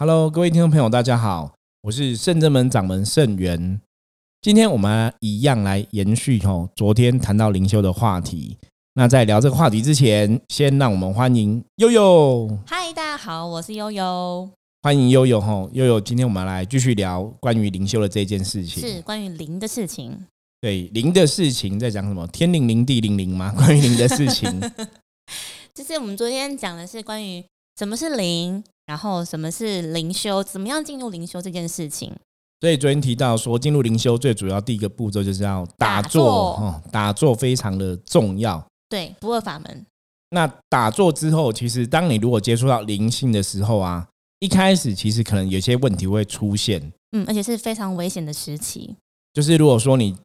Hello，各位听众朋友，大家好，我是圣正门掌门圣元。今天我们一样来延续哦，昨天谈到灵修的话题。那在聊这个话题之前，先让我们欢迎悠悠。嗨，大家好，我是悠悠。欢迎悠悠吼，悠悠，今天我们来继续聊关于灵修的这件事情，是关于灵的事情。对，灵的事情在讲什么？天灵灵，地灵灵吗？关于灵的事情，就是我们昨天讲的是关于什么是灵。然后什么是灵修？怎么样进入灵修这件事情？所以昨天提到说，进入灵修最主要第一个步骤就是要打坐哦，打坐非常的重要。对，不二法门。那打坐之后，其实当你如果接触到灵性的时候啊，一开始其实可能有些问题会出现。嗯，而且是非常危险的时期。就是如果说你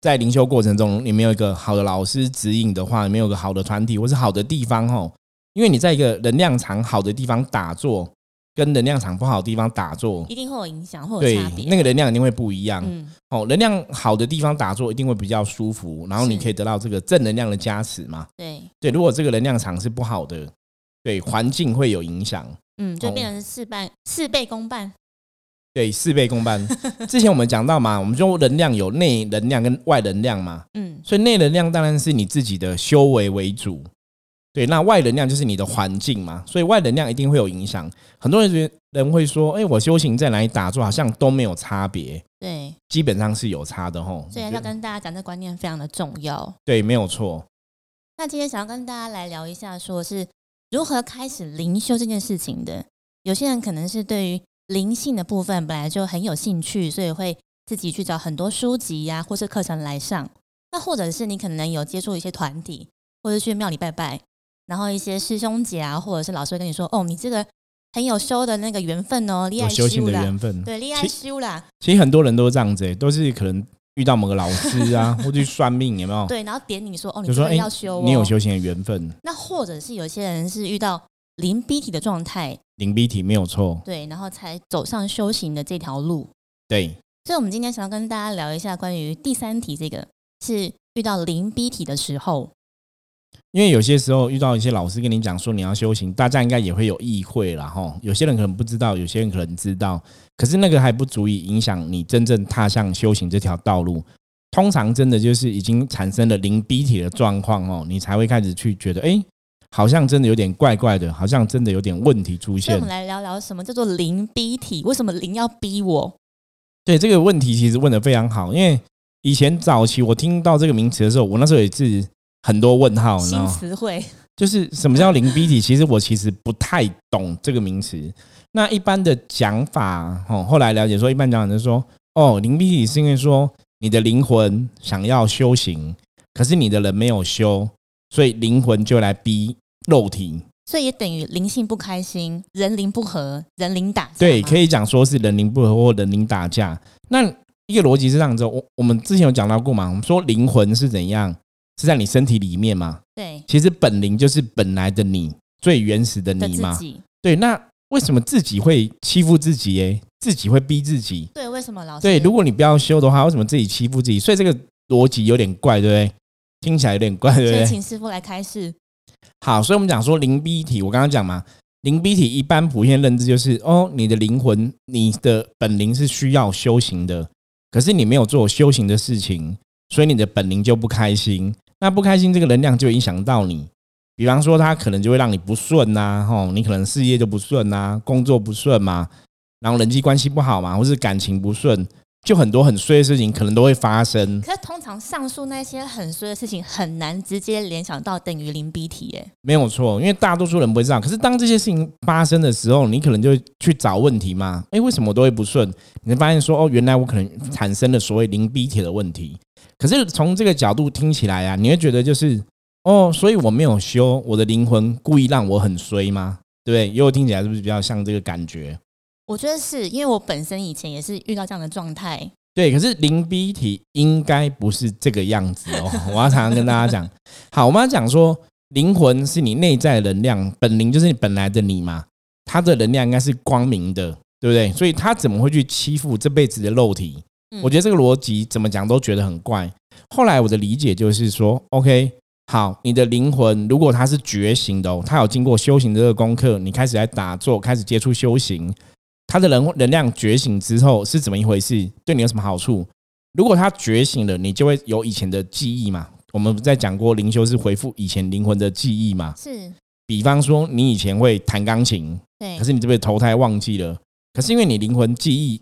在灵修过程中，你没有一个好的老师指引的话，没有个好的团体或是好的地方哦，因为你在一个能量场好的地方打坐。跟能量场不好的地方打坐，一定会有影响，会有差别。那个能量一定会不一样。嗯，哦，能量好的地方打坐一定会比较舒服，然后你可以得到这个正能量的加持嘛。对对，如果这个能量场是不好的，对环境会有影响。嗯，就变成事半事倍功半。对，事倍功半。之前我们讲到嘛，我们说能量有内能量跟外能量嘛。嗯，所以内能量当然是你自己的修为为主。对，那外能量就是你的环境嘛，所以外能量一定会有影响。很多人觉人会说，哎，我修行在哪里打坐，好像都没有差别。对，基本上是有差的吼。所以要跟大家讲，这观念非常的重要。对，没有错。那今天想要跟大家来聊一下，说是如何开始灵修这件事情的。有些人可能是对于灵性的部分本来就很有兴趣，所以会自己去找很多书籍呀，或是课程来上。那或者是你可能有接触一些团体，或者去庙里拜拜。然后一些师兄姐啊，或者是老师会跟你说：“哦，你这个很有修的那个缘分哦，厉害修行的缘分，对，厉害修啦。”其实很多人都这样子，都是可能遇到某个老师啊，或者算命，有没有？对，然后点你说：“哦，你说要修，你有修行的缘分。”那或者是有些人是遇到灵逼体的状态，灵逼体没有错，对，然后才走上修行的这条路。对，所以我们今天想要跟大家聊一下关于第三题，这个是遇到灵逼体的时候。因为有些时候遇到一些老师跟你讲说你要修行，大家应该也会有意会了哈。有些人可能不知道，有些人可能知道，可是那个还不足以影响你真正踏上修行这条道路。通常真的就是已经产生了零逼体的状况哦，你才会开始去觉得，哎，好像真的有点怪怪的，好像真的有点问题出现。我们来聊聊什么叫做零逼体？为什么零要逼我？对这个问题其实问的非常好，因为以前早期我听到这个名词的时候，我那时候也是。很多问号，新词汇就是什么叫零逼体？其实我其实不太懂这个名词。那一般的讲法，哦，后来了解说，一般讲法就是说，哦，灵逼体是因为说你的灵魂想要修行，可是你的人没有修，所以灵魂就来逼肉体。所以也等于灵性不开心，人灵不和，人灵打架。对，可以讲说是人灵不和或人灵打架。那一个逻辑是这样子，我我们之前有讲到过嘛？我们说灵魂是怎样？是在你身体里面吗？对，其实本灵就是本来的你，最原始的你嘛。对，那为什么自己会欺负自己？哎，自己会逼自己？对，为什么老师？对，如果你不要修的话，为什么自己欺负自己？所以这个逻辑有点怪，对不对？听起来有点怪，对不对？请师傅来开示。好，所以我们讲说灵逼体，我刚刚讲嘛，灵逼体一般普遍认知就是，哦，你的灵魂，你的本灵是需要修行的，可是你没有做修行的事情，所以你的本灵就不开心。那不开心，这个能量就影响到你。比方说，他可能就会让你不顺呐，吼，你可能事业就不顺呐，工作不顺嘛，然后人际关系不好嘛，或是感情不顺，就很多很衰的事情可能都会发生。可是通常上述那些很衰的事情很难直接联想到等于零 B 体，耶，没有错，因为大多数人不会这样。可是当这些事情发生的时候，你可能就去找问题嘛，哎，为什么我都会不顺？你会发现说，哦，原来我可能产生了所谓零 B 体的问题。可是从这个角度听起来啊，你会觉得就是哦，所以我没有修我的灵魂，故意让我很衰吗？对不对？因为我听起来是不是比较像这个感觉？我觉得是因为我本身以前也是遇到这样的状态。对，可是灵逼体应该不是这个样子哦。我要常常跟大家讲，好，我们要讲说灵魂是你内在能量，本灵就是你本来的你嘛，它的能量应该是光明的，对不对？所以它怎么会去欺负这辈子的肉体？我觉得这个逻辑怎么讲都觉得很怪。后来我的理解就是说，OK，好，你的灵魂如果它是觉醒的哦，它有经过修行的这个功课，你开始来打坐，开始接触修行，它的能能量觉醒之后是怎么一回事？对你有什么好处？如果它觉醒了，你就会有以前的记忆嘛。我们在讲过灵修是回复以前灵魂的记忆嘛。是，比方说你以前会弹钢琴，对，可是你这边投胎忘记了，可是因为你灵魂记忆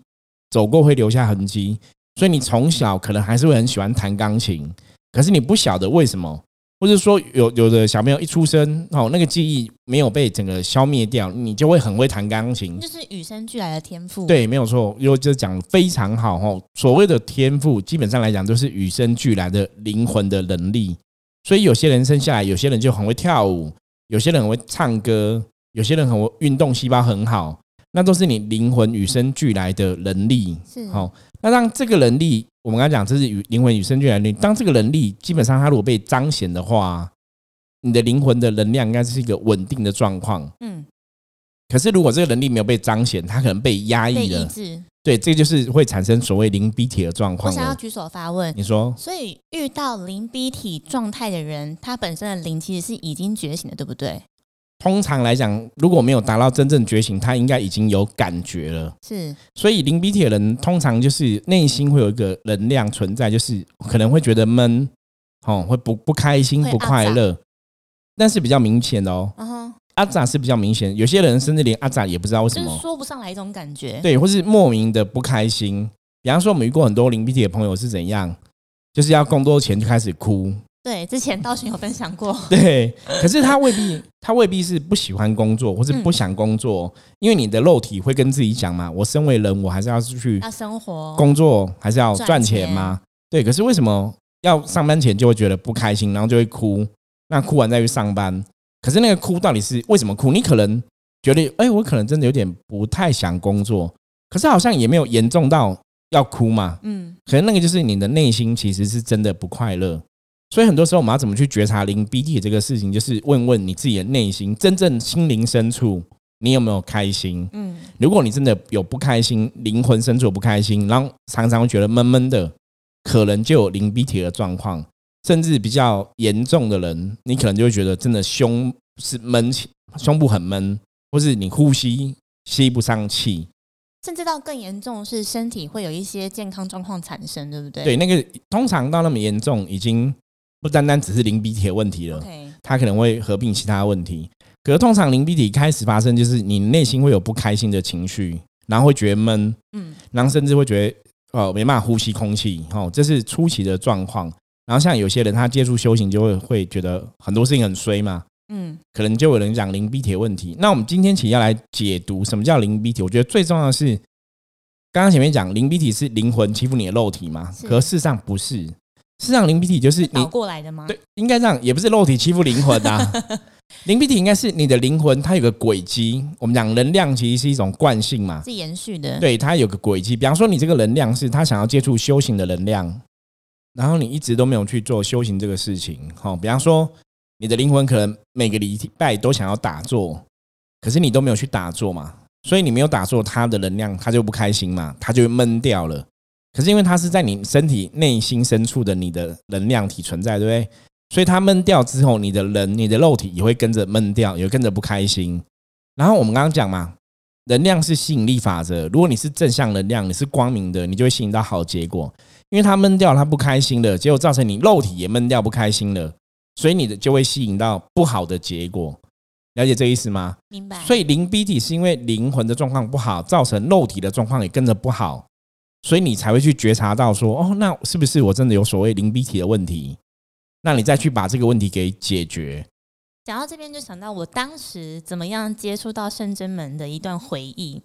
走过会留下痕迹，所以你从小可能还是会很喜欢弹钢琴，可是你不晓得为什么。或者说有有的小朋友一出生哦，那个记忆没有被整个消灭掉，你就会很会弹钢琴，就是与生俱来的天赋。对，没有错，因为就讲非常好哦。所谓的天赋，基本上来讲都是与生俱来的灵魂的能力。所以有些人生下来，有些人就很会跳舞，有些人很会唱歌，有些人很会运动细胞很好，那都是你灵魂与生俱来的能力。是好，那让这个能力。我们刚才讲，这是与灵魂与生俱来的。当这个能力基本上它如果被彰显的话，你的灵魂的能量应该是一个稳定的状况。嗯。可是如果这个能力没有被彰显，它可能被压抑了。对，这就是会产生所谓灵逼体的状况。我想要举手发问，你说。所以遇到灵逼体状态的人，他本身的灵其实是已经觉醒的，对不对？通常来讲，如果没有达到真正觉醒，他应该已经有感觉了。是，所以灵鼻体的人通常就是内心会有一个能量存在，就是可能会觉得闷，哦，会不不开心、不快乐，但是比较明显哦。阿扎是比较明显，有些人甚至连阿扎也不知道为什么，说不上来一种感觉。对，或是莫名的不开心。比方说，我们遇过很多灵鼻体的朋友是怎样，就是要更多钱就开始哭。对，之前道玄有分享过。对，可是他未必，他未必是不喜欢工作，或是不想工作，因为你的肉体会跟自己讲嘛，我身为人，我还是要出去要生活、工作，还是要赚钱吗？对，可是为什么要上班前就会觉得不开心，然后就会哭？那哭完再去上班，可是那个哭到底是为什么哭？你可能觉得，哎，我可能真的有点不太想工作，可是好像也没有严重到要哭嘛。嗯，可能那个就是你的内心其实是真的不快乐。所以很多时候我们要怎么去觉察灵 B D 这个事情，就是问问你自己的内心，真正心灵深处你有没有开心？嗯，如果你真的有不开心，灵魂深处不开心，然后常常会觉得闷闷的，可能就有灵 B D 的状况，甚至比较严重的人，你可能就会觉得真的胸是闷气，胸部很闷，或是你呼吸吸不上气，甚至到更严重是身体会有一些健康状况产生，对不对？对，那个通常到那么严重，已经。不单单只是灵鼻体的问题了，它可能会合并其他问题。可是通常灵鼻体开始发生，就是你内心会有不开心的情绪，然后会觉得闷，嗯，然后甚至会觉得哦没办法呼吸空气，哦，这是初期的状况。然后像有些人他接触修行，就会会觉得很多事情很衰嘛，嗯，可能就有人讲灵鼻体的问题。那我们今天起要来解读什么叫灵鼻体？我觉得最重要的是，刚刚前面讲灵鼻体是灵魂欺负你的肉体嘛，可事实上不是。实际上，灵媒体就是你过来的吗？对，应该这样，也不是肉体欺负灵魂啊。灵媒体应该是你的灵魂，它有个轨迹。我们讲能量其实是一种惯性嘛，是延续的。对，它有个轨迹。比方说，你这个能量是他想要接触修行的能量，然后你一直都没有去做修行这个事情。好，比方说，你的灵魂可能每个礼拜都想要打坐，可是你都没有去打坐嘛，所以你没有打坐，它的能量它就不开心嘛，它就会闷掉了。可是因为它是在你身体内心深处的你的能量体存在，对不对？所以它闷掉之后，你的人、你的肉体也会跟着闷掉，也跟着不开心。然后我们刚刚讲嘛，能量是吸引力法则。如果你是正向能量，你是光明的，你就会吸引到好结果。因为它闷掉，它不开心了结果造成你肉体也闷掉，不开心了，所以你的就会吸引到不好的结果。了解这意思吗？明白。所以灵逼体是因为灵魂的状况不好，造成肉体的状况也跟着不好。所以你才会去觉察到说，哦，那是不是我真的有所谓灵鼻体的问题？那你再去把这个问题给解决。讲到这边，就想到我当时怎么样接触到圣真门的一段回忆。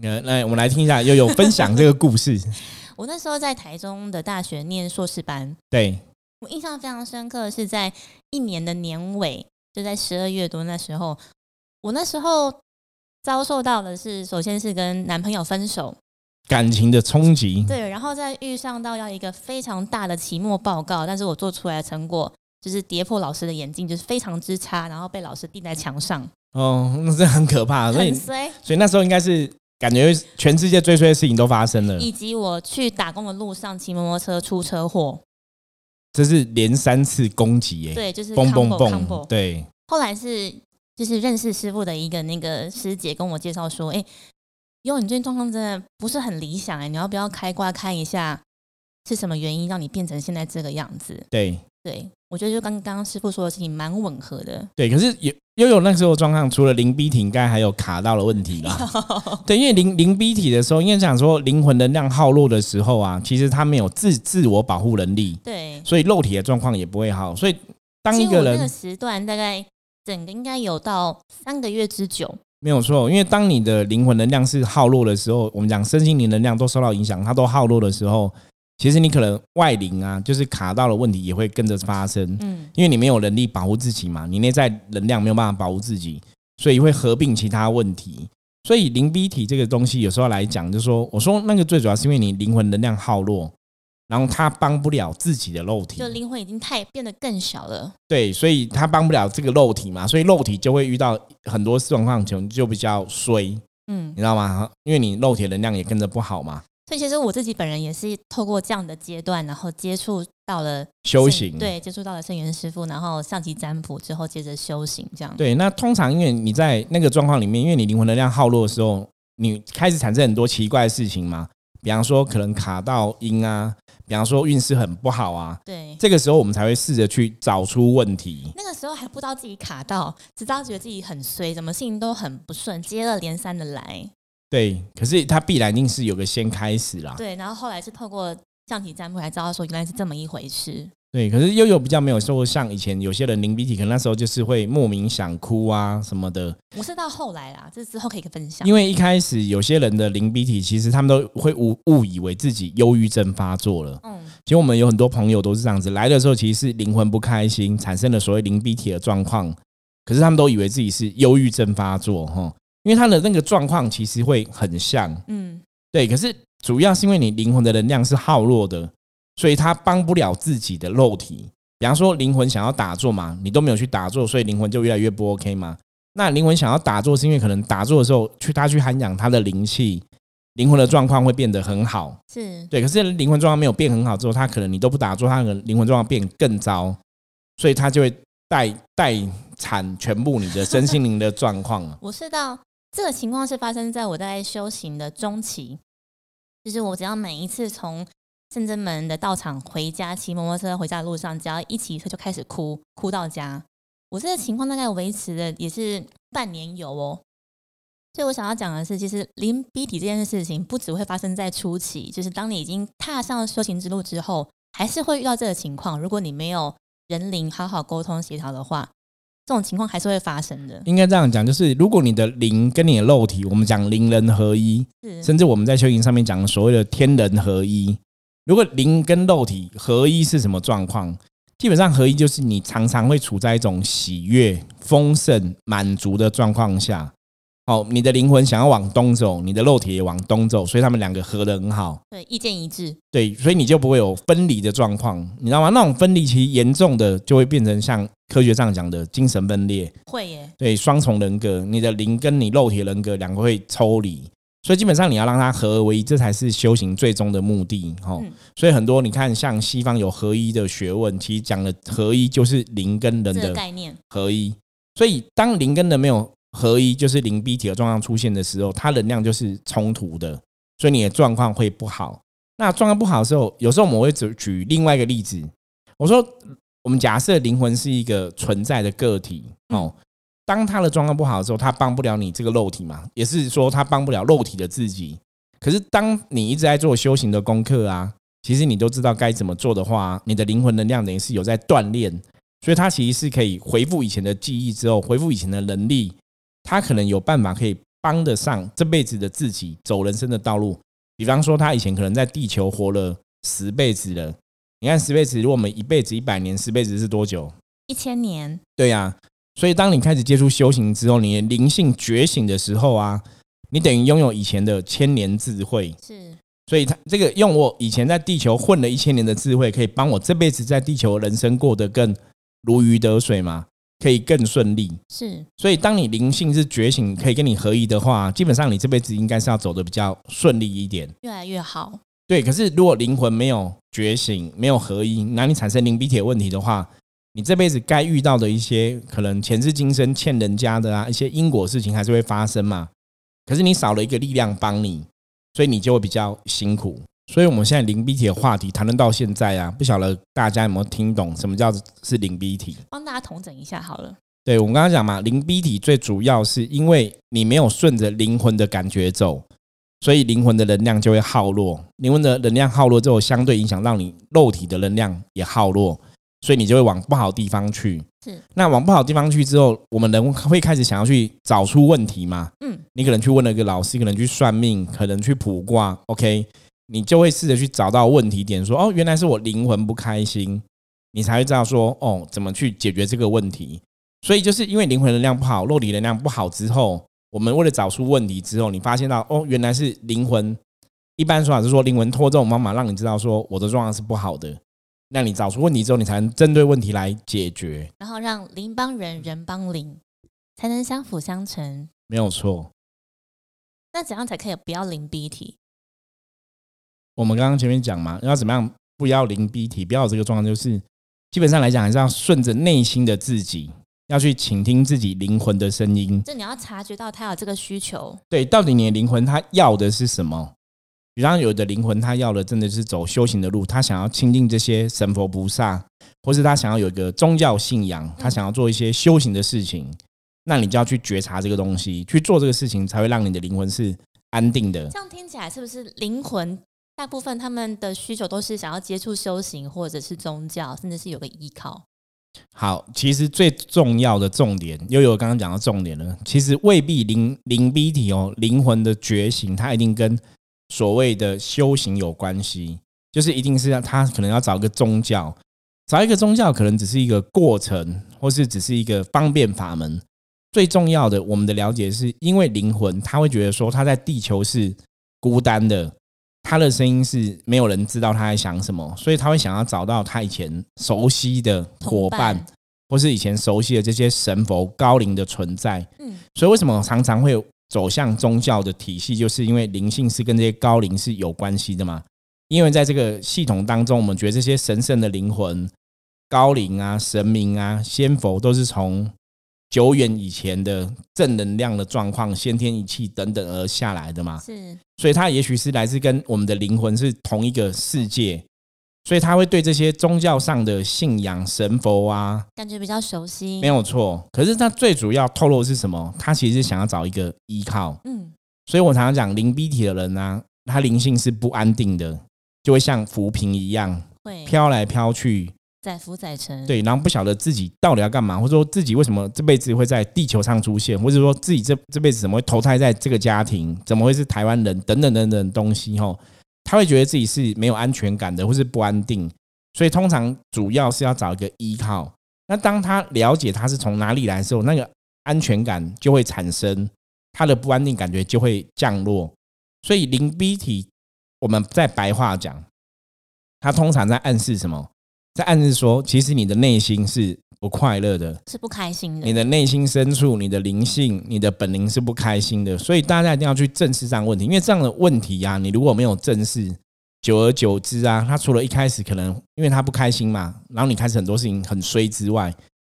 那来，我们来听一下，悠悠分享这个故事。我那时候在台中的大学念硕士班，对我印象非常深刻，是在一年的年尾，就在十二月多那时候，我那时候遭受到的是，首先是跟男朋友分手。感情的冲击，对，然后再遇上到要一个非常大的期末报告，但是我做出来的成果就是跌破老师的眼镜，就是非常之差，然后被老师钉在墙上。哦，那这很可怕，所以所以那时候应该是感觉全世界最衰的事情都发生了，以及我去打工的路上骑摩托车出车祸，这是连三次攻击耶，对，就是嘣嘣嘣，对。后来是就是认识师傅的一个那个师姐跟我介绍说，哎。哟，你最近状况真的不是很理想哎，你要不要开挂看一下是什么原因让你变成现在这个样子？对，对我觉得就刚刚刚师傅说的事情蛮吻合的。对，可是有悠悠那时候状况，除了灵 B 体，应该还有卡到了问题啦。对，因为灵灵 B 体的时候，因为想说灵魂能量耗落的时候啊，其实他没有自自我保护能力，对，所以肉体的状况也不会好。所以当一个人时段大概整个应该有到三个月之久。没有错，因为当你的灵魂能量是耗弱的时候，我们讲身心灵能量都受到影响，它都耗弱的时候，其实你可能外灵啊，就是卡到了问题也会跟着发生，嗯，因为你没有能力保护自己嘛，你内在能量没有办法保护自己，所以会合并其他问题。所以灵 B 体这个东西有时候来讲，就是说，我说那个最主要是因为你灵魂能量耗弱，然后他帮不了自己的肉体就，灵魂已经太变得更小了。对，所以他帮不了这个肉体嘛，所以肉体就会遇到很多状况，就就比较衰。嗯你，知道吗？因为你肉体能量也跟着不好嘛，所以其实我自己本人也是透过这样的阶段，然后接触到了修行。对，接触到了圣元师傅，然后上级占卜之后，接着修行这样。对，那通常因为你在那个状况里面，因为你灵魂能量耗落的时候，你开始产生很多奇怪的事情嘛，比方说可能卡到音啊，比方说运势很不好啊，对，这个时候我们才会试着去找出问题。那个时候还不知道自己卡到，只知道觉得自己很衰，什么事情都很不顺，接二连三的来。对，可是它必然一定是有个先开始啦。对，然后后来是透过象棋占卜才知道说原来是这么一回事。对，可是悠悠比较没有说像以前有些人灵鼻体，可能那时候就是会莫名想哭啊什么的。我是到后来啦，这之后可以分享。因为一开始有些人的灵鼻体，其实他们都会误误以为自己忧郁症发作了。嗯，其实我们有很多朋友都是这样子，来的时候其实是灵魂不开心，产生了所谓灵鼻体的状况，可是他们都以为自己是忧郁症发作哈，因为他的那个状况其实会很像，嗯，对，可是主要是因为你灵魂的能量是耗弱的，所以他帮不了自己的肉体。比方说灵魂想要打坐嘛，你都没有去打坐，所以灵魂就越来越不 OK 嘛。那灵魂想要打坐，是因为可能打坐的时候去他去涵养他的灵气，灵魂的状况会变得很好。是对，可是灵魂状况没有变很好之后，他可能你都不打坐，他的灵魂状况变更糟，所以他就会带带产全部你的身心灵的状况了。我是到这个情况是发生在我在修行的中期，就是我只要每一次从圣真门的道场回家，骑摩托车回家的路上，只要一骑车就开始哭，哭到家。我这个情况大概维持了也是半年有哦。所以我想要讲的是，其实临逼体这件事情，不只会发生在初期，就是当你已经踏上修行之路之后，还是会遇到这个情况。如果你没有人灵好好沟通协调的话，这种情况还是会发生的。应该这样讲，就是如果你的灵跟你的肉体，我们讲灵人合一，甚至我们在修行上面讲所谓的天人合一。如果灵跟肉体合一是什么状况？基本上合一就是你常常会处在一种喜悦、丰盛、满足的状况下。哦，你的灵魂想要往东走，你的肉体也往东走，所以他们两个合得很好。对，意见一致。对，所以你就不会有分离的状况，你知道吗？那种分离其实严重的就会变成像科学上讲的精神分裂，会耶，对，双重人格，你的灵跟你肉体人格两个会抽离，所以基本上你要让它合而为一，这才是修行最终的目的。哦，嗯所以很多你看，像西方有合一的学问，其实讲的合一就是灵跟人的概念合一。所以当灵跟人没有合一，就是灵逼体的状况出现的时候，它能量就是冲突的，所以你的状况会不好。那状况不好的时候，有时候我们会举举另外一个例子，我说我们假设灵魂是一个存在的个体哦，当他的状况不好的时候，他帮不了你这个肉体嘛，也是说他帮不了肉体的自己。可是当你一直在做修行的功课啊，其实你都知道该怎么做的话，你的灵魂能量等于是有在锻炼，所以它其实是可以恢复以前的记忆之后，恢复以前的能力，他可能有办法可以帮得上这辈子的自己走人生的道路。比方说，他以前可能在地球活了十辈子了，你看十辈子，如果我们一辈子一百年，十辈子是多久？一千年，对呀、所以当你开始接触修行之后，你灵性觉醒的时候啊，你等于拥有以前的千年智慧。是所以他这个用我以前在地球混了一千年的智慧，可以帮我这辈子在地球人生过得更如鱼得水嘛，可以更顺利。是，所以当你灵性是觉醒，可以跟你合一的话，基本上你这辈子应该是要走的比较顺利一点。越来越好。对，可是如果灵魂没有觉醒，没有合一，那你产生灵鼻铁问题的话，你这辈子该遇到的一些可能前世今生欠人家的啊一些因果事情还是会发生嘛。可是你少了一个力量帮你，所以你就会比较辛苦。所以我们现在零 B 体的话题谈论到现在啊，不晓得大家有没有听懂什么叫是零 B 体？帮大家统整一下好了。对我们刚刚讲嘛，零 B 体最主要是因为你没有顺着灵魂的感觉走，所以灵魂的能量就会耗落。灵魂的能量耗落之后，相对影响让你肉体的能量也耗弱，所以你就会往不好地方去。是，那往不好地方去之后，我们人会开始想要去找出问题嘛？嗯，你可能去问了一个老师，可能去算命，可能去卜卦，OK，你就会试着去找到问题点，说哦，原来是我灵魂不开心，你才会知道说哦，怎么去解决这个问题。所以就是因为灵魂能量不好，肉体能量不好之后，我们为了找出问题之后，你发现到哦，原来是灵魂。一般说法是说，灵魂拖这种方法，让你知道说我的状况是不好的。那你找出问题之后，你才能针对问题来解决，然后让邻帮人，人帮邻，才能相辅相成。没有错。那怎样才可以不要零 B 体？我们刚刚前面讲嘛，要怎么样不要零 B 体，不要有这个状况，就是基本上来讲，还是要顺着内心的自己。要去倾听自己灵魂的声音，就你要察觉到他有这个需求。对，到底你的灵魂他要的是什么？比方有的灵魂他要的真的是走修行的路，他想要亲近这些神佛菩萨，或是他想要有一个宗教信仰，他想要做一些修行的事情，那你就要去觉察这个东西，去做这个事情，才会让你的灵魂是安定的。这样听起来是不是灵魂大部分他们的需求都是想要接触修行，或者是宗教，甚至是有个依靠？好，其实最重要的重点，又有刚刚讲到重点了。其实未必灵灵 B 体哦，灵魂的觉醒，它一定跟所谓的修行有关系。就是一定是要他可能要找一个宗教，找一个宗教可能只是一个过程，或是只是一个方便法门。最重要的，我们的了解是因为灵魂，他会觉得说他在地球是孤单的。他的声音是没有人知道他在想什么，所以他会想要找到他以前熟悉的伙伴，或是以前熟悉的这些神佛高龄的存在。嗯，所以为什么常常会走向宗教的体系，就是因为灵性是跟这些高龄是有关系的嘛？因为在这个系统当中，我们觉得这些神圣的灵魂、高龄啊、神明啊、仙佛都是从。久远以前的正能量的状况、先天一气等等而下来的嘛，是，所以它也许是来自跟我们的灵魂是同一个世界，所以他会对这些宗教上的信仰神佛啊，感觉比较熟悉，没有错。可是他最主要透露是什么？他其实是想要找一个依靠，嗯，所以我常常讲灵体的人呢，他灵性是不安定的，就会像浮萍一样，会飘来飘去。载浮载沉，对，然后不晓得自己到底要干嘛，或者说自己为什么这辈子会在地球上出现，或者说自己这这辈子怎么会投胎在这个家庭，怎么会是台湾人等等等等东西吼，他会觉得自己是没有安全感的，或是不安定，所以通常主要是要找一个依靠。那当他了解他是从哪里来的时候，那个安全感就会产生，他的不安定感觉就会降落。所以零 B 体，我们在白话讲，他通常在暗示什么？在暗示说，其实你的内心是不快乐的，是不开心的。你的内心深处，你的灵性，你的本灵是不开心的。所以大家一定要去正视这样问题，因为这样的问题呀，你如果没有正视，久而久之啊，他除了一开始可能因为他不开心嘛，然后你开始很多事情很衰之外，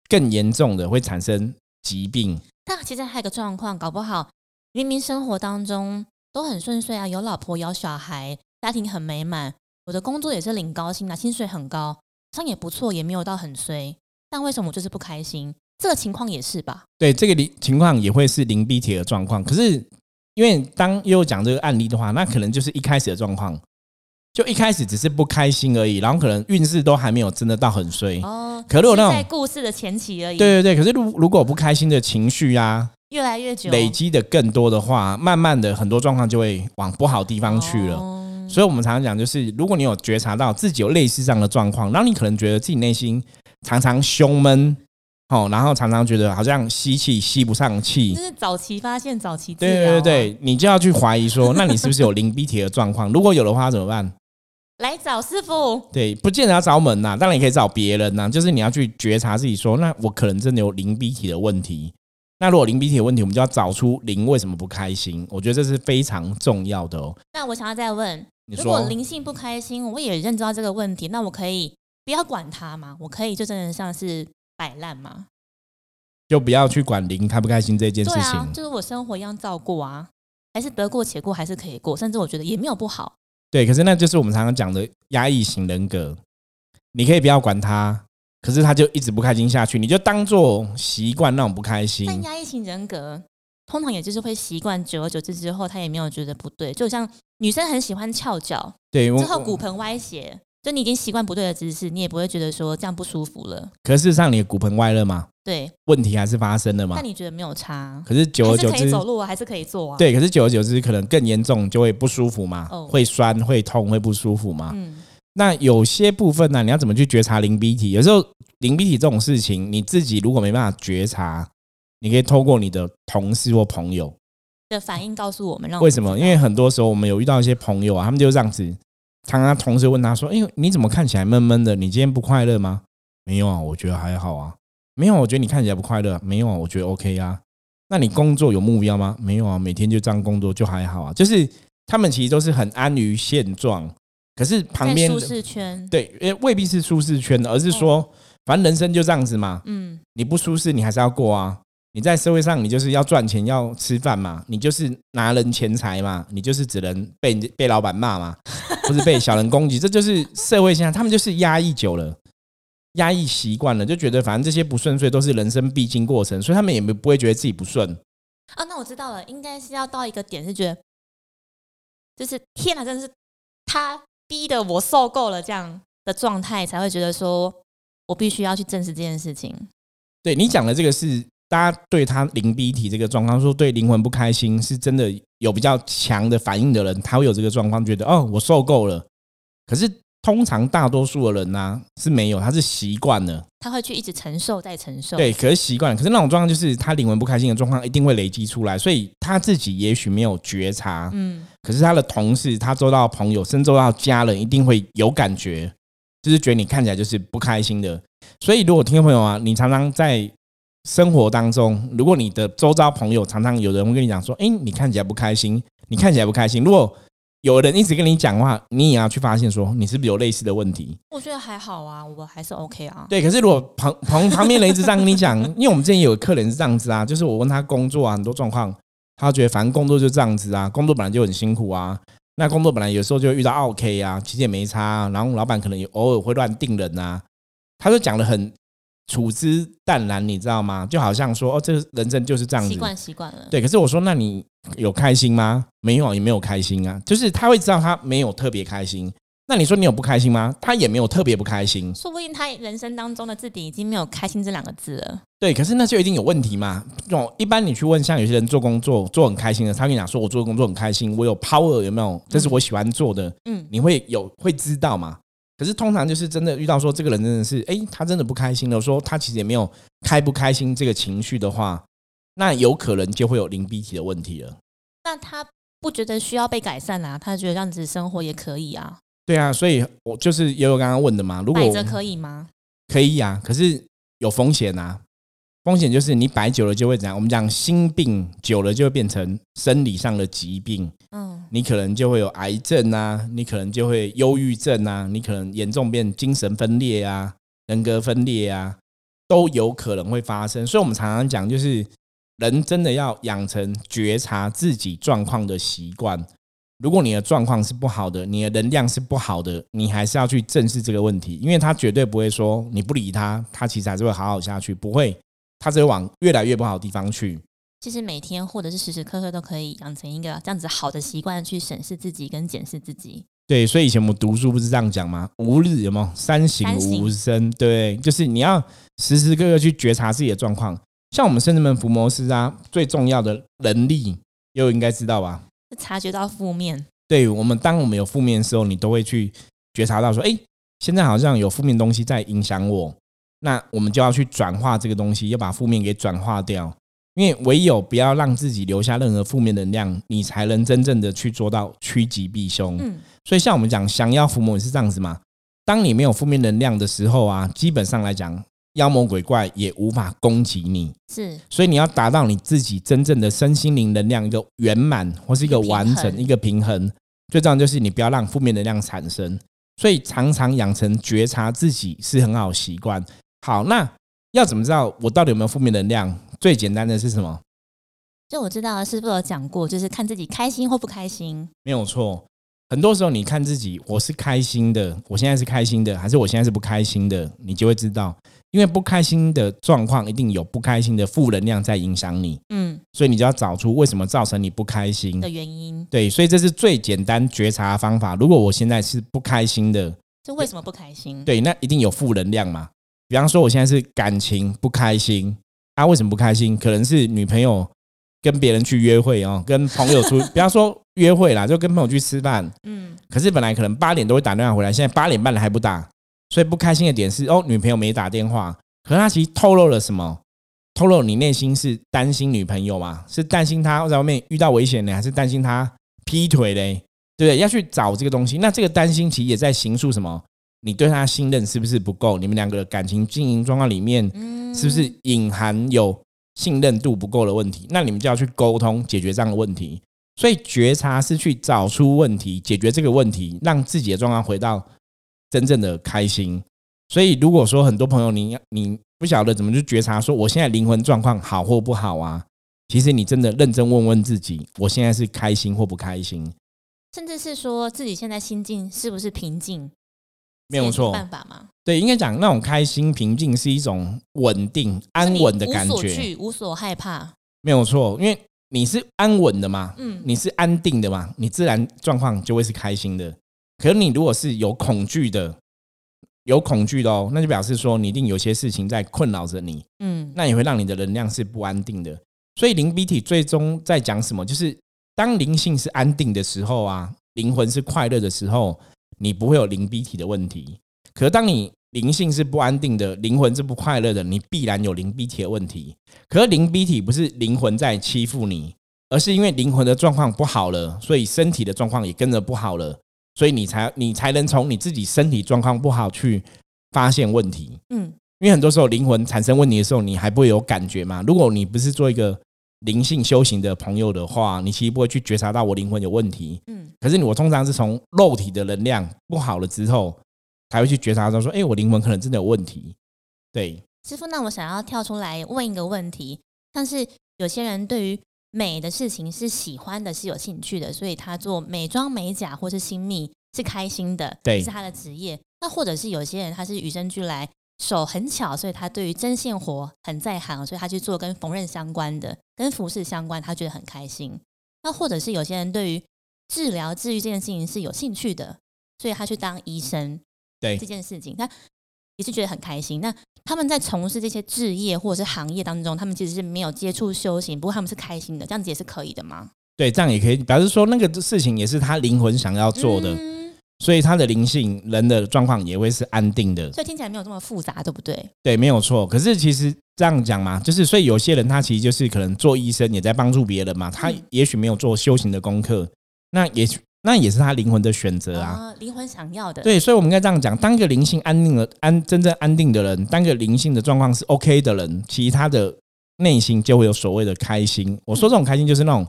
更严重的会产生疾病。但其实还有个状况，搞不好明明生活当中都很顺遂啊，有老婆有小孩，家庭很美满，我的工作也是领高薪啊，薪水很高。上也不错，也没有到很衰，但为什么我就是不开心？这个情况也是吧？对，这个零情况也会是零 B 铁的状况。可是因为当又讲这个案例的话，那可能就是一开始的状况，就一开始只是不开心而已，然后可能运势都还没有真的到很衰哦。可如果那种在故事的前期而已，对对对。可是如如果不开心的情绪啊，越来越久累积的更多的话，慢慢的很多状况就会往不好地方去了。所以，我们常常讲，就是如果你有觉察到自己有类似这样的状况，然后你可能觉得自己内心常常胸闷，哦，然后常常觉得好像吸气吸不上气，就是早期发现，早期对对对，你就要去怀疑说，那你是不是有灵鼻体的状况？如果有的话，怎么办？来找师傅。对，不见得要找我们呐，当然也可以找别人呐。就是你要去觉察自己，说，那我可能真的有灵鼻体的问题。那如果灵鼻体有问题，我们就要找出灵为什么不开心。我觉得这是非常重要的哦。那我想要再问。如果灵性不开心，我也认知到这个问题，那我可以不要管它嘛？我可以就真的像是摆烂吗？就不要去管灵开不开心这件事情，就是我生活一样照顾啊。还是得过且过，还是可以过，甚至我觉得也没有不好。对，可是那就是我们常常讲的压抑型人格。你可以不要管他，可是他就一直不开心下去，你就当做习惯那种不开心。但压抑型人格通常也就是会习惯，久而久之之后，他也没有觉得不对。就像女生很喜欢翘脚，对，之后骨盆歪斜，就你已经习惯不对的姿势，你也不会觉得说这样不舒服了。可是事实上，你的骨盆歪了吗？对，问题还是发生了嘛？那你觉得没有差？可是久而久之，走路还是可以做啊。对，可是久而久之，可能更严重，就会不舒服嘛，会酸、会痛、会不舒服嘛。嗯。那有些部分呢，你要怎么去觉察灵鼻体？有时候灵鼻体这种事情，你自己如果没办法觉察，你可以透过你的同事或朋友的反应告诉我们。让为什么？因为很多时候我们有遇到一些朋友啊，他们就这样子，常常同事问他说：“哎，你怎么看起来闷闷的？你今天不快乐吗？”没有啊，我觉得还好啊。没有，我觉得你看起来不快乐。没有啊，我觉得 OK 啊。那你工作有目标吗？没有啊，每天就这样工作就还好啊。就是他们其实都是很安于现状，可是旁边舒适圈对，因为未必是舒适圈的，而是说，反正人生就这样子嘛。嗯，你不舒适，你还是要过啊。你在社会上，你就是要赚钱，要吃饭嘛。你就是拿人钱财嘛，你就是只能被被老板骂嘛，不是被小人攻击，这就是社会现象。他们就是压抑久了。压抑习惯了，就觉得反正这些不顺遂都是人生必经过程，所以他们也没不会觉得自己不顺。啊，那我知道了，应该是要到一个点，是觉得就是天哪，真的是他逼的我受够了这样的状态，才会觉得说我必须要去正视这件事情。对你讲的这个是大家对他灵逼体这个状况，说对灵魂不开心，是真的有比较强的反应的人，他会有这个状况，觉得哦，我受够了。可是。通常大多数的人呢是没有，他是习惯了，他会去一直承受再承受。对，可是习惯，可是那种状况就是他灵魂不开心的状况一定会累积出来，所以他自己也许没有觉察，嗯，可是他的同事、他周到朋友，甚至到家人一定会有感觉，就是觉得你看起来就是不开心的。所以如果听众朋友啊，你常常在生活当中，如果你的周遭朋友常常有人会跟你讲说，哎，你看起来不开心，你看起来不开心，如果有人一直跟你讲话，你也要去发现说你是不是有类似的问题。我觉得还好啊，我还是 OK 啊。对，可是如果旁旁旁边人一直这样跟你讲，因为我们之前有客人是这样子啊，就是我问他工作啊很多状况，他觉得反正工作就这样子啊，工作本来就很辛苦啊，那工作本来有时候就遇到 OK 啊，其实也没差，然后老板可能也偶尔会乱定人啊，他就讲的很。处之淡然，你知道吗？就好像说，哦，这人生就是这样子，习惯习惯了。对，可是我说，那你有开心吗？没有，也没有开心啊。就是他会知道他没有特别开心。那你说你有不开心吗？他也没有特别不开心。说不定他人生当中的字典已经没有“开心”这两个字了。对，可是那就一定有问题嘛。种一般你去问，像有些人做工作做很开心的，他跟你讲说，我做工作很开心，我有 power 有没有？这是我喜欢做的。嗯，你会有会知道吗？可是通常就是真的遇到说这个人真的是，哎，他真的不开心了。说他其实也没有开不开心这个情绪的话，那有可能就会有零 B 体的问题了。那他不觉得需要被改善啊？他觉得这样子生活也可以啊？对啊，所以我就是也有刚刚问的嘛。如果着可以吗？可以啊，可是有风险啊。风险就是你摆久了就会怎样？我们讲心病久了就会变成生理上的疾病。嗯，你可能就会有癌症啊，你可能就会忧郁症啊，你可能严重变精神分裂啊，人格分裂啊，都有可能会发生。所以，我们常常讲，就是人真的要养成觉察自己状况的习惯。如果你的状况是不好的，你的能量是不好的，你还是要去正视这个问题，因为他绝对不会说你不理他，他其实还是会好好下去，不会。他只会往越来越不好的地方去。其实每天或者是时时刻刻都可以养成一个这样子好的习惯，去审视自己跟检视自己。对，所以以前我们读书不是这样讲吗？吾日有没有三省吾身？对，就是你要时时刻刻去觉察自己的状况。像我们圣人们伏魔师啊，最重要的能力又应该知道吧？察觉到负面。对我们，当我们有负面的时候，你都会去觉察到说：“哎，现在好像有负面东西在影响我。”那我们就要去转化这个东西，要把负面给转化掉。因为唯有不要让自己留下任何负面能量，你才能真正的去做到趋吉避凶。嗯，所以像我们讲降妖伏魔也是这样子嘛。当你没有负面能量的时候啊，基本上来讲，妖魔鬼怪也无法攻击你。是，所以你要达到你自己真正的身心灵能量一个圆满或是一个完整一个平衡，最重要就是你不要让负面能量产生。所以常常养成觉察自己是很好习惯。好，那要怎么知道我到底有没有负面能量？最简单的是什么？就我知道师傅有讲过，就是看自己开心或不开心。没有错。很多时候，你看自己，我是开心的，我现在是开心的，还是我现在是不开心的，你就会知道。因为不开心的状况，一定有不开心的负能量在影响你。嗯，所以你就要找出为什么造成你不开心的原因。对，所以这是最简单觉察的方法。如果我现在是不开心的，就为什么不开心？对，那一定有负能量嘛。比方说，我现在是感情不开心，啊，为什么不开心？可能是女朋友跟别人去约会哦，跟朋友出，比方说约会啦，就跟朋友去吃饭。嗯，可是本来可能八点都会打电话回来，现在八点半了还不打，所以不开心的点是哦，女朋友没打电话。可是他其实透露了什么？透露你内心是担心女朋友吗？是担心她在外面遇到危险呢，还是担心她劈腿嘞？对不对？要去找这个东西。那这个担心其实也在形塑什么？你对他信任是不是不够？你们两个的感情经营状况里面，是不是隐含有信任度不够的问题？那你们就要去沟通解决这样的问题。所以觉察是去找出问题，解决这个问题，让自己的状况回到真正的开心。所以如果说很多朋友你你不晓得怎么去觉察，说我现在灵魂状况好或不好啊？其实你真的认真问问自己，我现在是开心或不开心？甚至是说自己现在心境是不是平静？没有错，办法吗？对，应该讲那种开心平静是一种稳定安稳的感觉，无所惧无所害怕。没有错，因为你是安稳的嘛，嗯，你是安定的嘛，你自然状况就会是开心的。可是你如果是有恐惧的，有恐惧的哦，那就表示说你一定有些事情在困扰着你，嗯，那也会让你的能量是不安定的。所以灵鼻体最终在讲什么？就是当灵性是安定的时候啊，灵魂是快乐的时候。你不会有灵逼体的问题，可是当你灵性是不安定的，灵魂是不快乐的，你必然有灵逼体的问题。可是灵逼体不是灵魂在欺负你，而是因为灵魂的状况不好了，所以身体的状况也跟着不好了，所以你才你才能从你自己身体状况不好去发现问题。嗯，因为很多时候灵魂产生问题的时候，你还不会有感觉嘛？如果你不是做一个。灵性修行的朋友的话，你其实不会去觉察到我灵魂有问题。嗯，可是我通常是从肉体的能量不好了之后，才会去觉察到说，哎，我灵魂可能真的有问题。对，师傅，那我想要跳出来问一个问题，像是有些人对于美的事情是喜欢的，是有兴趣的，所以他做美妆美甲或是新密是开心的，对，是他的职业。那或者是有些人他是与生俱来。手很巧，所以他对于针线活很在行，所以他去做跟缝纫相关的、跟服饰相关，他觉得很开心。那或者是有些人对于治疗、治愈这件事情是有兴趣的，所以他去当医生。对这件事情，他也是觉得很开心。那他们在从事这些置业或者是行业当中，他们其实是没有接触修行，不过他们是开心的，这样子也是可以的吗？对，这样也可以表示说那个事情也是他灵魂想要做的。所以他的灵性人的状况也会是安定的，所以听起来没有这么复杂，对不对？对，没有错。可是其实这样讲嘛，就是所以有些人他其实就是可能做医生也在帮助别人嘛，他也许没有做修行的功课，那也许那也是他灵魂的选择啊，灵魂想要的。对，所以我们应该这样讲：当一个灵性安定的安真正安定的人，当个灵性的状况是 OK 的人，其他的内心就会有所谓的开心。我说这种开心就是那种。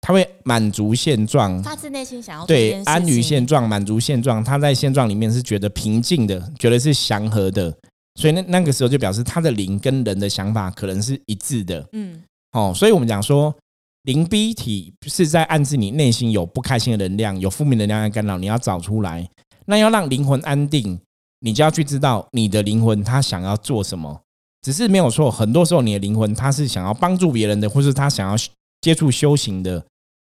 他会满足现状，发自内心想要对安于现状，满足现状。他在现状里面是觉得平静的，觉得是祥和的，所以那那个时候就表示他的灵跟人的想法可能是一致的。嗯，哦，所以我们讲说灵逼体是在暗示你内心有不开心的能量，有负面能量在干扰，你要找出来。那要让灵魂安定，你就要去知道你的灵魂他想要做什么。只是没有错，很多时候你的灵魂他是想要帮助别人的，或是他想要。接触修行的，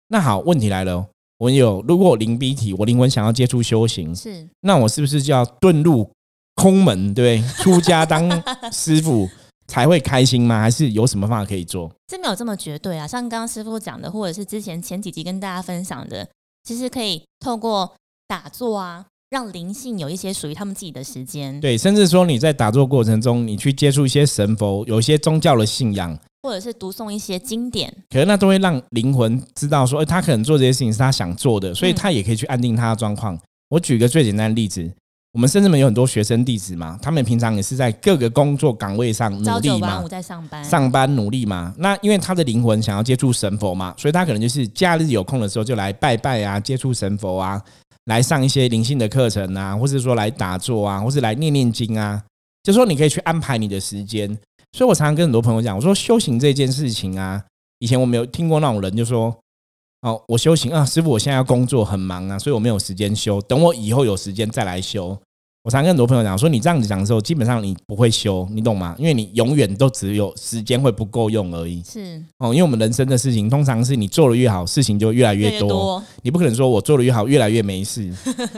那好，问题来了，我有如果我灵逼体，我灵魂想要接触修行，是，那我是不是就要遁入空门，对不对？出家当师傅才会开心吗？还是有什么方法可以做？这没有这么绝对啊，像刚刚师傅讲的，或者是之前前几集跟大家分享的，其实可以透过打坐啊，让灵性有一些属于他们自己的时间。对，甚至说你在打坐过程中，你去接触一些神佛，有一些宗教的信仰。或者是读诵一些经典，可能那都会让灵魂知道说，哎，他可能做这些事情是他想做的，所以他也可以去安定他的状况。我举个最简单的例子，我们甚至们有很多学生弟子嘛，他们平常也是在各个工作岗位上努力嘛，在上班，上班努力嘛。那因为他的灵魂想要接触神佛嘛，所以他可能就是假日有空的时候就来拜拜啊，接触神佛啊，来上一些灵性的课程啊，或者说来打坐啊，或是来念念经啊，就说你可以去安排你的时间。所以我常常跟很多朋友讲，我说修行这件事情啊，以前我没有听过那种人就说：“哦，我修行啊，师傅，我现在要工作很忙啊，所以我没有时间修，等我以后有时间再来修。”我常跟很多朋友讲说：“你这样子讲的时候，基本上你不会修，你懂吗？因为你永远都只有时间会不够用而已。是哦，因为我们人生的事情，通常是你做的越好，事情就越来越多。你不可能说我做的越好，越来越没事。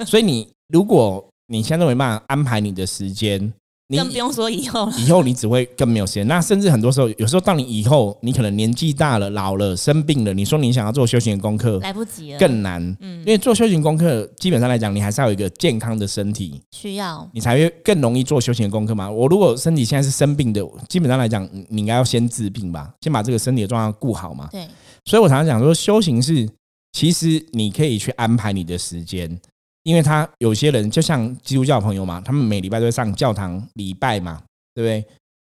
所以你如果你现在都没办法安排你的时间。更不用说以后了，以后你只会更没有时间。那甚至很多时候，有时候当你以后，你可能年纪大了、老了、生病了，你说你想要做修行的功课，来不及了，更难。嗯，因为做修行功课，基本上来讲，你还是要有一个健康的身体，需要你才会更容易做修行的功课嘛。我如果身体现在是生病的，基本上来讲，你应该要先治病吧，先把这个身体的状况顾好嘛。对，所以我常常讲说，修行是其实你可以去安排你的时间。因为他有些人就像基督教朋友嘛，他们每礼拜都会上教堂礼拜嘛，对不对？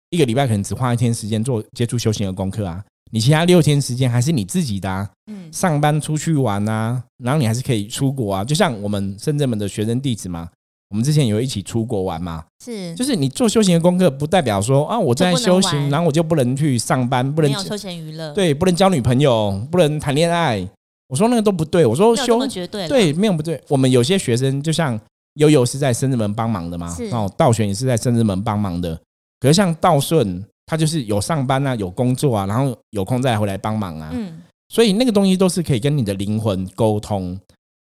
一个礼拜可能只花一天时间做接触修行的功课啊，你其他六天时间还是你自己的啊，嗯，上班出去玩啊，然后你还是可以出国啊，就像我们深圳门的学生弟子嘛，我们之前有一起出国玩嘛，是，就是你做修行的功课，不代表说啊，我在修行，然后我就不能去上班，不能休闲娱乐，对，不能交女朋友，不能谈恋爱。我说那个都不对，我说修对没有不对。我们有些学生就像悠悠是在深圳门帮忙的嘛，哦，道玄也是在深圳门帮忙的。可是像道顺，他就是有上班啊，有工作啊，然后有空再回来帮忙啊。嗯，所以那个东西都是可以跟你的灵魂沟通，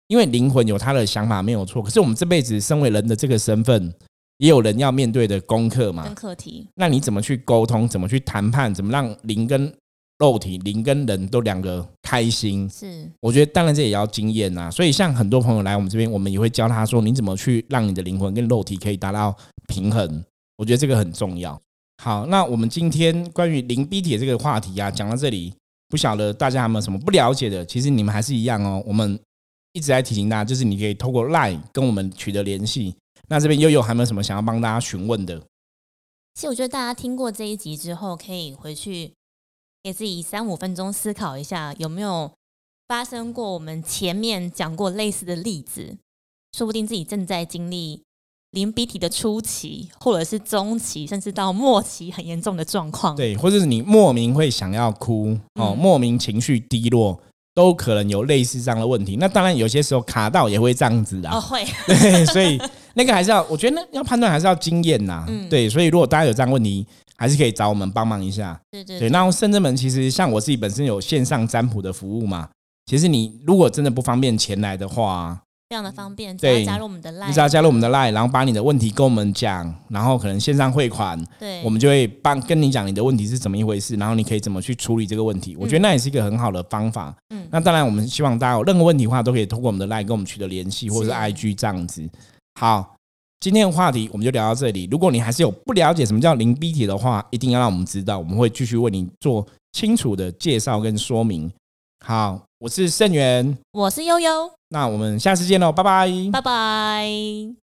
因为灵魂有他的想法没有错。可是我们这辈子身为人的这个身份，也有人要面对的功课嘛，跟课题。那你怎么去沟通？怎么去谈判？怎么让灵跟肉体灵跟人都两个开心，是我觉得当然这也要经验呐。所以像很多朋友来我们这边，我们也会教他说，你怎么去让你的灵魂跟肉体可以达到平衡。我觉得这个很重要。好，那我们今天关于灵逼铁这个话题啊，讲到这里，不晓得大家有没有什么不了解的？其实你们还是一样哦。我们一直在提醒大家，就是你可以透过 LINE 跟我们取得联系。那这边悠悠还有没有什么想要帮大家询问的？其实我觉得大家听过这一集之后，可以回去。给自己三五分钟思考一下，有没有发生过我们前面讲过类似的例子？说不定自己正在经历淋鼻涕的初期，或者是中期，甚至到末期很严重的状况。对，或者是你莫名会想要哭哦，莫名情绪低落，都可能有类似这样的问题。那当然，有些时候卡到也会这样子啊。会，对，所以那个还是要，我觉得要判断还是要经验呐。对，所以如果大家有这样问题。还是可以找我们帮忙一下，对对对。那深圳门其实像我自己本身有线上占卜的服务嘛，其实你如果真的不方便前来的话，非常的方便，只要加入我们的 line，你只要加入我们的 line，然后把你的问题跟我们讲，然后可能线上汇款，对，我们就会帮跟你讲你的问题是怎么一回事，然后你可以怎么去处理这个问题。我觉得那也是一个很好的方法。嗯，那当然我们希望大家有任何问题的话，都可以通过我们的 line 跟我们取得联系，或者是 IG 这样子。好。今天的话题我们就聊到这里。如果你还是有不了解什么叫零 B 体的话，一定要让我们知道，我们会继续为你做清楚的介绍跟说明。好，我是盛元，我是悠悠，那我们下次见喽，拜拜，拜拜。